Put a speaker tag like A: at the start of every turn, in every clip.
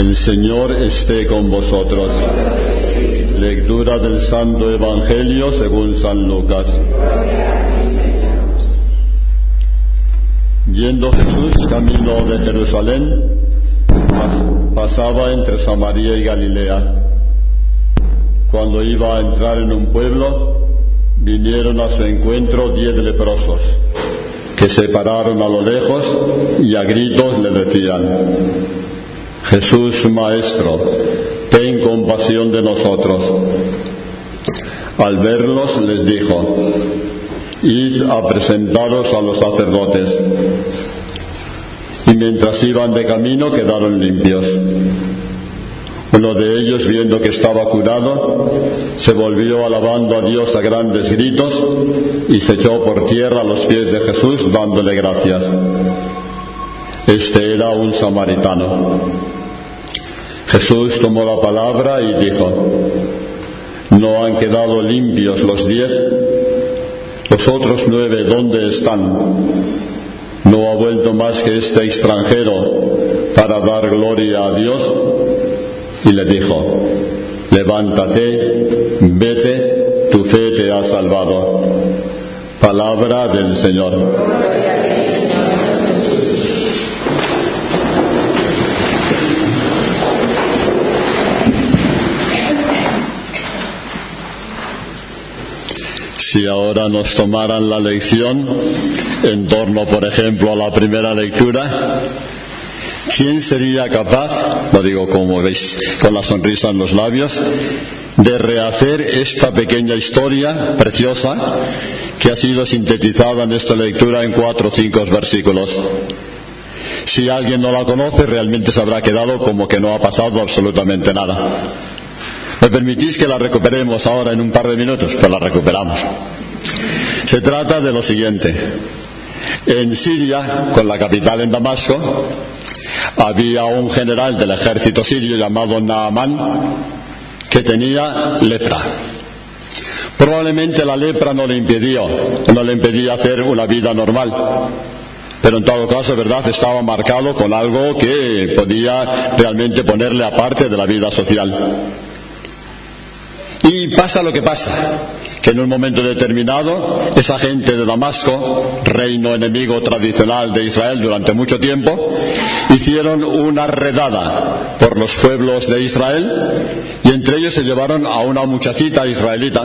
A: El Señor esté con vosotros. Lectura del Santo Evangelio según San Lucas. Yendo Jesús camino de Jerusalén, pasaba entre Samaria y Galilea. Cuando iba a entrar en un pueblo, vinieron a su encuentro diez leprosos, que se pararon a lo lejos y a gritos le decían, Jesús Maestro, ten compasión de nosotros. Al verlos les dijo, id a presentaros a los sacerdotes. Y mientras iban de camino quedaron limpios. Uno de ellos, viendo que estaba curado, se volvió alabando a Dios a grandes gritos y se echó por tierra a los pies de Jesús dándole gracias. Este era un samaritano. Jesús tomó la palabra y dijo, ¿no han quedado limpios los diez? ¿Los otros nueve dónde están? ¿No ha vuelto más que este extranjero para dar gloria a Dios? Y le dijo, levántate, vete, tu fe te ha salvado. Palabra del Señor. Si ahora nos tomaran la lección en torno, por ejemplo, a la primera lectura, ¿quién sería capaz, lo digo como veis, con la sonrisa en los labios, de rehacer esta pequeña historia preciosa que ha sido sintetizada en esta lectura en cuatro o cinco versículos? Si alguien no la conoce, realmente se habrá quedado como que no ha pasado absolutamente nada. ¿Me permitís que la recuperemos ahora en un par de minutos? Pues la recuperamos. Se trata de lo siguiente. En Siria, con la capital en Damasco, había un general del ejército sirio llamado Naaman que tenía lepra. Probablemente la lepra no le no le impedía hacer una vida normal. Pero en todo caso, verdad, estaba marcado con algo que podía realmente ponerle aparte de la vida social. Y pasa lo que pasa, que en un momento determinado esa gente de Damasco, reino enemigo tradicional de Israel durante mucho tiempo, hicieron una redada por los pueblos de Israel y entre ellos se llevaron a una muchachita israelita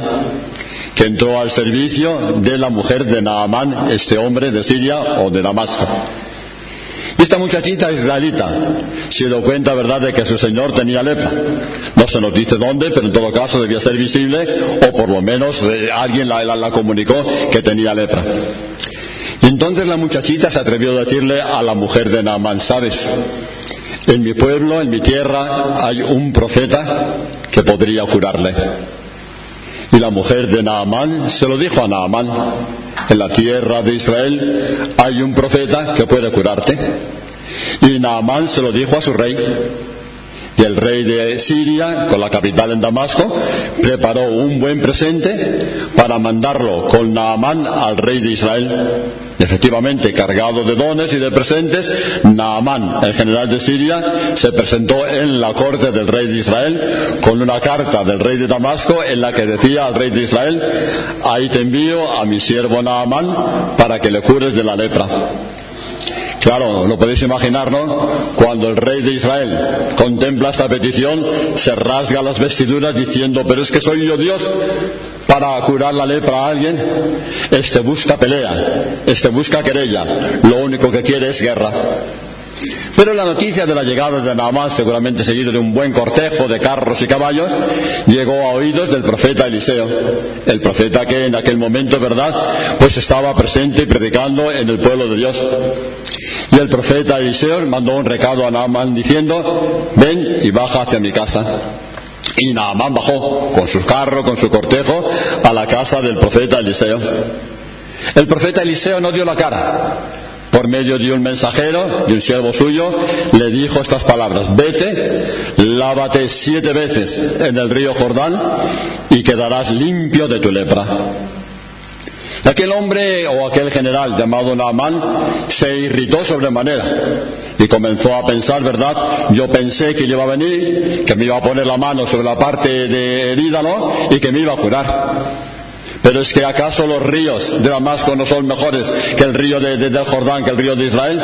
A: que entró al servicio de la mujer de Naamán, este hombre de Siria o de Damasco. Esta muchachita israelita se dio cuenta, ¿verdad?, de que su señor tenía lepra. No se nos dice dónde, pero en todo caso debía ser visible, o por lo menos eh, alguien la, la, la comunicó que tenía lepra. Y entonces la muchachita se atrevió a decirle a la mujer de Naamán, ¿sabes? En mi pueblo, en mi tierra, hay un profeta que podría curarle. Y la mujer de Naamán se lo dijo a Naamán, en la tierra de Israel hay un profeta que puede curarte. Y Naamán se lo dijo a su rey. Y el rey de Siria, con la capital en Damasco, preparó un buen presente para mandarlo con Naamán al rey de Israel. Efectivamente, cargado de dones y de presentes, Naamán, el general de Siria, se presentó en la corte del rey de Israel con una carta del rey de Damasco en la que decía al rey de Israel, ahí te envío a mi siervo Naamán para que le cures de la lepra. Claro, lo podéis imaginar, ¿no? Cuando el rey de Israel contempla esta petición, se rasga las vestiduras diciendo, pero es que soy yo Dios para curar la lepra a alguien. Este busca pelea, este busca querella, lo único que quiere es guerra. Pero la noticia de la llegada de Naamán, seguramente seguido de un buen cortejo de carros y caballos, llegó a oídos del profeta Eliseo, el profeta que en aquel momento, ¿verdad?, pues estaba presente y predicando en el pueblo de Dios. Y el profeta Eliseo mandó un recado a Naamán diciendo, ven y baja hacia mi casa. Y Naamán bajó con su carro, con su cortejo, a la casa del profeta Eliseo. El profeta Eliseo no dio la cara, por medio de un mensajero, de un siervo suyo, le dijo estas palabras, vete, lávate siete veces en el río Jordán y quedarás limpio de tu lepra. Aquel hombre o aquel general llamado Naamán se irritó sobremanera y comenzó a pensar, ¿verdad? Yo pensé que iba a venir, que me iba a poner la mano sobre la parte de herida. Y que me iba a curar. Pero es que acaso los ríos de Damasco no son mejores que el río de, del Jordán, que el río de Israel.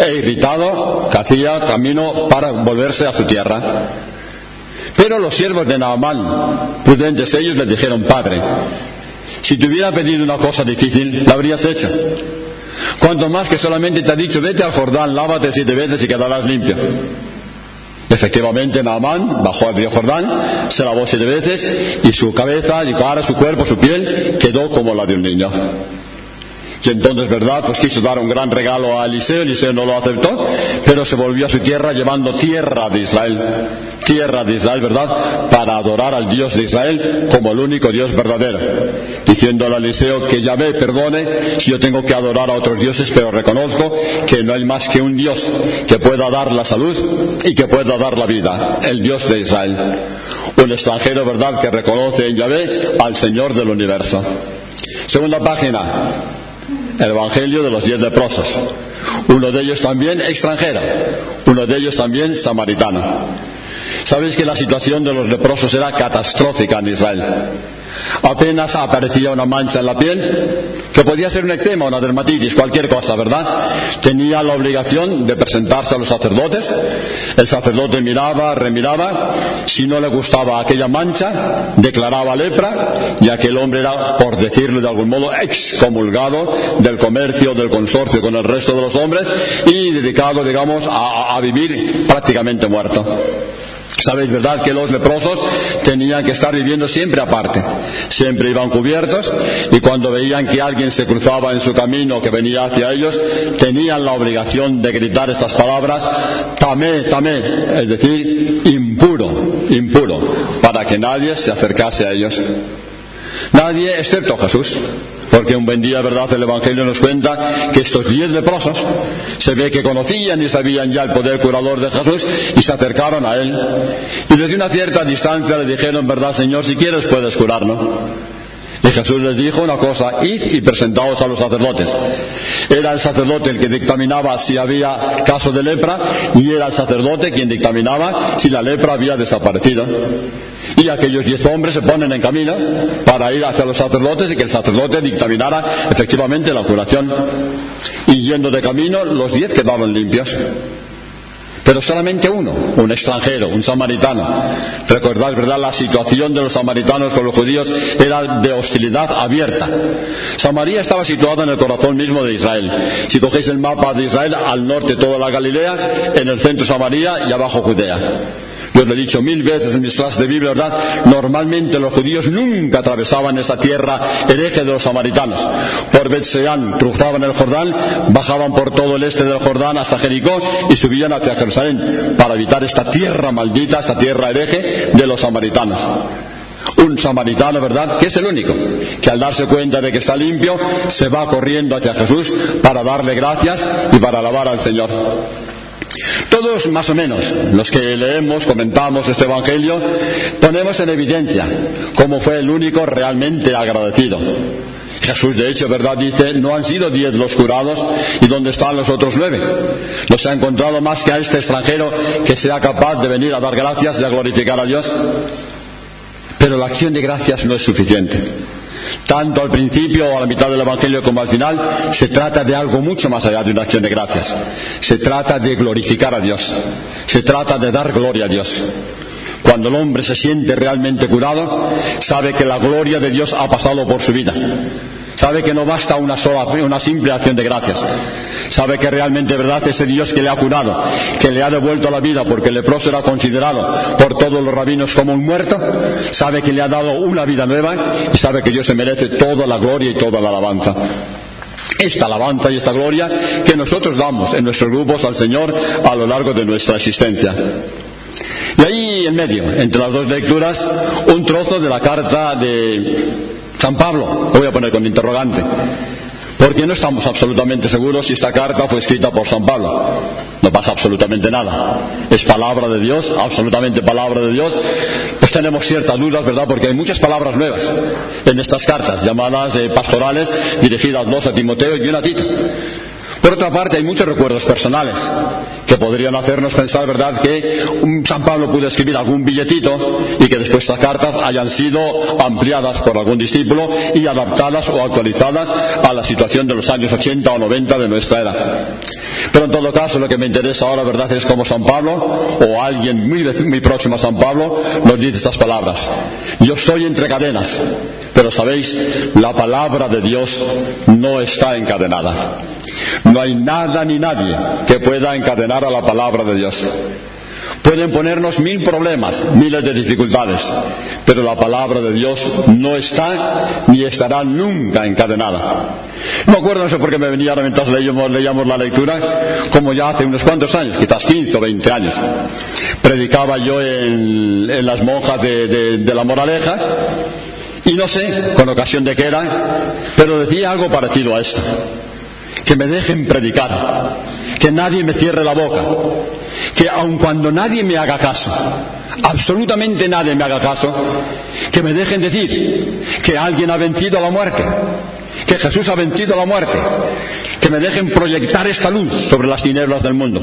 A: E irritado, hacía camino para volverse a su tierra. Pero los siervos de Naamán, prudentes ellos, le dijeron, Padre, si te hubiera pedido una cosa difícil, la habrías hecho. Cuanto más que solamente te ha dicho, vete al Jordán, lávate siete veces y quedarás limpio. Efectivamente, Naamán bajó al río Jordán, se lavó siete veces y su cabeza, su cara, su cuerpo, su piel quedó como la de un niño. Y entonces, ¿verdad? Pues quiso dar un gran regalo a Eliseo, Eliseo no lo aceptó, pero se volvió a su tierra llevando tierra de Israel, tierra de Israel, ¿verdad? Para adorar al Dios de Israel como el único Dios verdadero, diciéndole a Eliseo que ya ve, perdone si yo tengo que adorar a otros dioses, pero reconozco que no hay más que un Dios que pueda dar la salud y que pueda dar la vida, el Dios de Israel. Un extranjero, ¿verdad?, que reconoce en Yahvé al Señor del universo. Segunda página el Evangelio de los diez leprosos. Uno de ellos también extranjero, uno de ellos también samaritano. Sabéis que la situación de los leprosos era catastrófica en Israel. Apenas aparecía una mancha en la piel, que podía ser un eczema, una dermatitis, cualquier cosa, ¿verdad? Tenía la obligación de presentarse a los sacerdotes. El sacerdote miraba, remiraba. Si no le gustaba aquella mancha, declaraba lepra y aquel hombre era, por decirlo de algún modo, excomulgado del comercio, del consorcio con el resto de los hombres y dedicado, digamos, a, a vivir prácticamente muerto. Sabéis, ¿verdad?, que los leprosos tenían que estar viviendo siempre aparte. Siempre iban cubiertos y cuando veían que alguien se cruzaba en su camino que venía hacia ellos, tenían la obligación de gritar estas palabras, tamé, tamé, es decir, impuro, impuro, para que nadie se acercase a ellos. Nadie excepto Jesús. Porque un buen día, ¿verdad? El Evangelio nos cuenta que estos diez leprosos se ve que conocían y sabían ya el poder curador de Jesús y se acercaron a él. Y desde una cierta distancia le dijeron, ¿verdad, Señor? Si quieres puedes curarnos. Y Jesús les dijo una cosa, id y presentaos a los sacerdotes. Era el sacerdote el que dictaminaba si había caso de lepra y era el sacerdote quien dictaminaba si la lepra había desaparecido. Y aquellos diez hombres se ponen en camino para ir hacia los sacerdotes y que el sacerdote dictaminara efectivamente la curación. Y yendo de camino, los diez quedaron limpios. Pero solamente uno, un extranjero, un samaritano. Recordad, ¿verdad? La situación de los samaritanos con los judíos era de hostilidad abierta. Samaria estaba situada en el corazón mismo de Israel. Si cogéis el mapa de Israel, al norte toda la Galilea, en el centro Samaria y abajo Judea. Yo lo he dicho mil veces en mis clases de Biblia, ¿verdad? Normalmente los judíos nunca atravesaban esa tierra hereje de los samaritanos. Por Betseán cruzaban el Jordán, bajaban por todo el este del Jordán hasta Jericó y subían hacia Jerusalén para evitar esta tierra maldita, esta tierra hereje de los samaritanos. Un samaritano, ¿verdad? Que es el único, que al darse cuenta de que está limpio, se va corriendo hacia Jesús para darle gracias y para alabar al Señor. Todos, más o menos, los que leemos, comentamos este Evangelio, ponemos en evidencia cómo fue el único realmente agradecido. Jesús, de hecho, ¿verdad? Dice, no han sido diez los curados y dónde están los otros nueve. No se ha encontrado más que a este extranjero que sea capaz de venir a dar gracias y a glorificar a Dios. Pero la acción de gracias no es suficiente. Tanto al principio o a la mitad del Evangelio como al final, se trata de algo mucho más allá de una acción de gracias. Se trata de glorificar a Dios. Se trata de dar gloria a Dios. Cuando el hombre se siente realmente curado, sabe que la gloria de Dios ha pasado por su vida. Sabe que no basta una sola, una simple acción de gracias. Sabe que realmente verdad ese Dios que le ha curado, que le ha devuelto la vida porque el leproso era considerado por todos los rabinos como un muerto, sabe que le ha dado una vida nueva y sabe que Dios se merece toda la gloria y toda la alabanza esta alabanza y esta gloria que nosotros damos en nuestros grupos al Señor a lo largo de nuestra existencia. Y ahí en medio, entre las dos lecturas, un trozo de la carta de San Pablo, lo voy a poner con interrogante. Porque no estamos absolutamente seguros si esta carta fue escrita por San Pablo. No pasa absolutamente nada. Es palabra de Dios, absolutamente palabra de Dios. Pues tenemos ciertas dudas, ¿verdad? Porque hay muchas palabras nuevas en estas cartas, llamadas eh, pastorales, dirigidas dos a Timoteo y una a Tito. Por otra parte, hay muchos recuerdos personales que podrían hacernos pensar, ¿verdad?, que San Pablo pudo escribir algún billetito y que después estas cartas hayan sido ampliadas por algún discípulo y adaptadas o actualizadas a la situación de los años 80 o 90 de nuestra era. Pero en todo caso, lo que me interesa ahora, ¿verdad?, es cómo San Pablo o alguien muy, muy próximo a San Pablo nos dice estas palabras. Yo estoy entre cadenas, pero sabéis, la palabra de Dios no está encadenada. No hay nada ni nadie que pueda encadenar a la palabra de Dios. Pueden ponernos mil problemas, miles de dificultades, pero la palabra de Dios no está ni estará nunca encadenada. No acuerdo, no sé por qué me venía ahora mientras leíamos, leíamos la lectura, como ya hace unos cuantos años, quizás 15 o 20 años. Predicaba yo en, las monjas de la moraleja y no sé con ocasión de qué era, pero decía algo parecido a esto que me dejen predicar, que nadie me cierre la boca, que aun cuando nadie me haga caso, absolutamente nadie me haga caso, que me dejen decir que alguien ha vencido la muerte, que Jesús ha vencido la muerte, que me dejen proyectar esta luz sobre las tinieblas del mundo,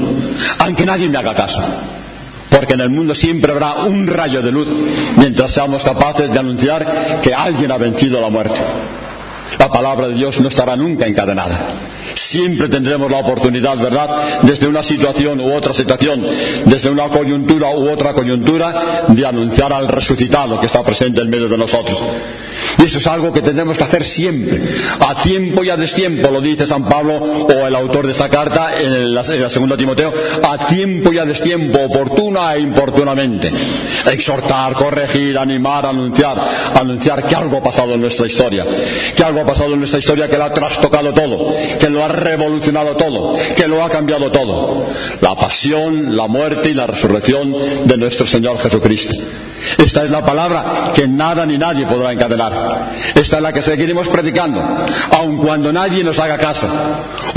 A: aunque nadie me haga caso. Porque en el mundo siempre habrá un rayo de luz mientras seamos capaces de anunciar que alguien ha vencido la muerte. La palabra de Dios no estará nunca encadenada. Siempre tendremos la oportunidad, ¿verdad?, desde una situación u otra situación, desde una coyuntura u otra coyuntura, de anunciar al resucitado que está presente en medio de nosotros. Y eso es algo que tenemos que hacer siempre, a tiempo y a destiempo, lo dice San Pablo o el autor de esta carta en la, segunda Timoteo, a tiempo y a destiempo, oportuna e importunamente. Exhortar, corregir, animar, anunciar, anunciar que algo ha pasado en nuestra historia, que algo ha pasado en nuestra historia que lo ha trastocado todo, que lo ha revolucionado todo, que lo ha cambiado todo. La pasión, la muerte y la resurrección de nuestro Señor Jesucristo. Esta es la palabra que nada ni nadie podrá encadenar. Esta es la que seguiremos predicando, aun cuando nadie nos haga caso.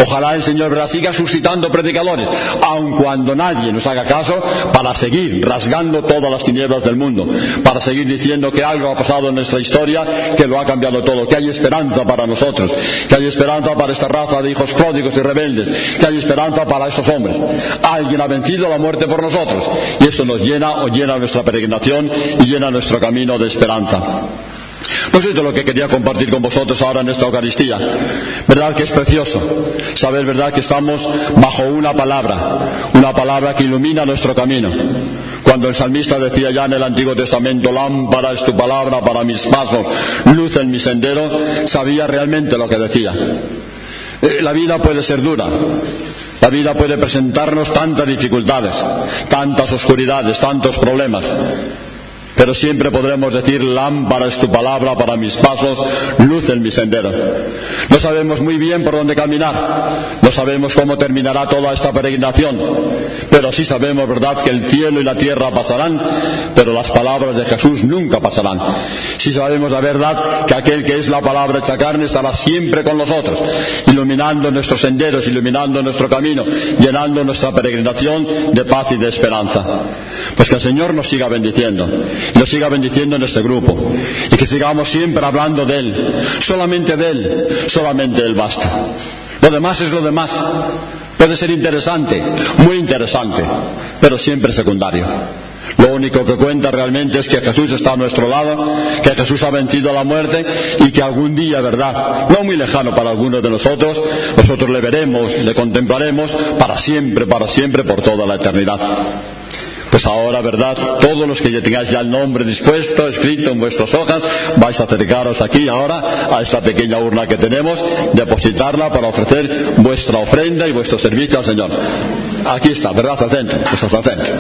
A: Ojalá el Señor siga suscitando predicadores, aun cuando nadie nos haga caso, para seguir rasgando todas las tinieblas del mundo, para seguir diciendo que algo ha pasado en nuestra historia que lo ha cambiado todo, que hay esperanza para nosotros, que hay esperanza para esta raza de hijos pródigos y rebeldes, que hay esperanza para estos hombres. Alguien ha vencido la muerte por nosotros y eso nos llena o llena nuestra peregrinación y llena nuestro camino de esperanza. Pues esto es lo que quería compartir con vosotros ahora en esta Eucaristía. ¿Verdad que es precioso? Saber, ¿verdad?, que estamos bajo una palabra, una palabra que ilumina nuestro camino. Cuando el salmista decía ya en el Antiguo Testamento, lámpara es tu palabra para mis pasos, luz en mi sendero, sabía realmente lo que decía. Eh, la vida puede ser dura, la vida puede presentarnos tantas dificultades, tantas oscuridades, tantos problemas pero siempre podremos decir, lámpara es tu palabra para mis pasos, luz en mi sendero. No sabemos muy bien por dónde caminar, no sabemos cómo terminará toda esta peregrinación, pero sí sabemos, ¿verdad?, que el cielo y la tierra pasarán, pero las palabras de Jesús nunca pasarán. Sí sabemos la verdad que aquel que es la palabra hecha carne estará siempre con nosotros, iluminando nuestros senderos, iluminando nuestro camino, llenando nuestra peregrinación de paz y de esperanza. Pues que el Señor nos siga bendiciendo y nos siga bendiciendo en este grupo y que sigamos siempre hablando de Él, solamente de Él, solamente Él basta. Lo demás es lo demás. Puede ser interesante, muy interesante, pero siempre secundario. Lo único que cuenta realmente es que Jesús está a nuestro lado, que Jesús ha vencido la muerte y que algún día, ¿verdad? No muy lejano para algunos de nosotros, nosotros le veremos, le contemplaremos para siempre, para siempre, por toda la eternidad. Pues ahora, ¿verdad? Todos los que ya tengáis ya el nombre dispuesto, escrito en vuestras hojas, vais a acercaros aquí ahora a esta pequeña urna que tenemos, depositarla para ofrecer vuestra ofrenda y vuestro servicio al Señor. Aquí está, ¿verdad? Pues hasta el centro.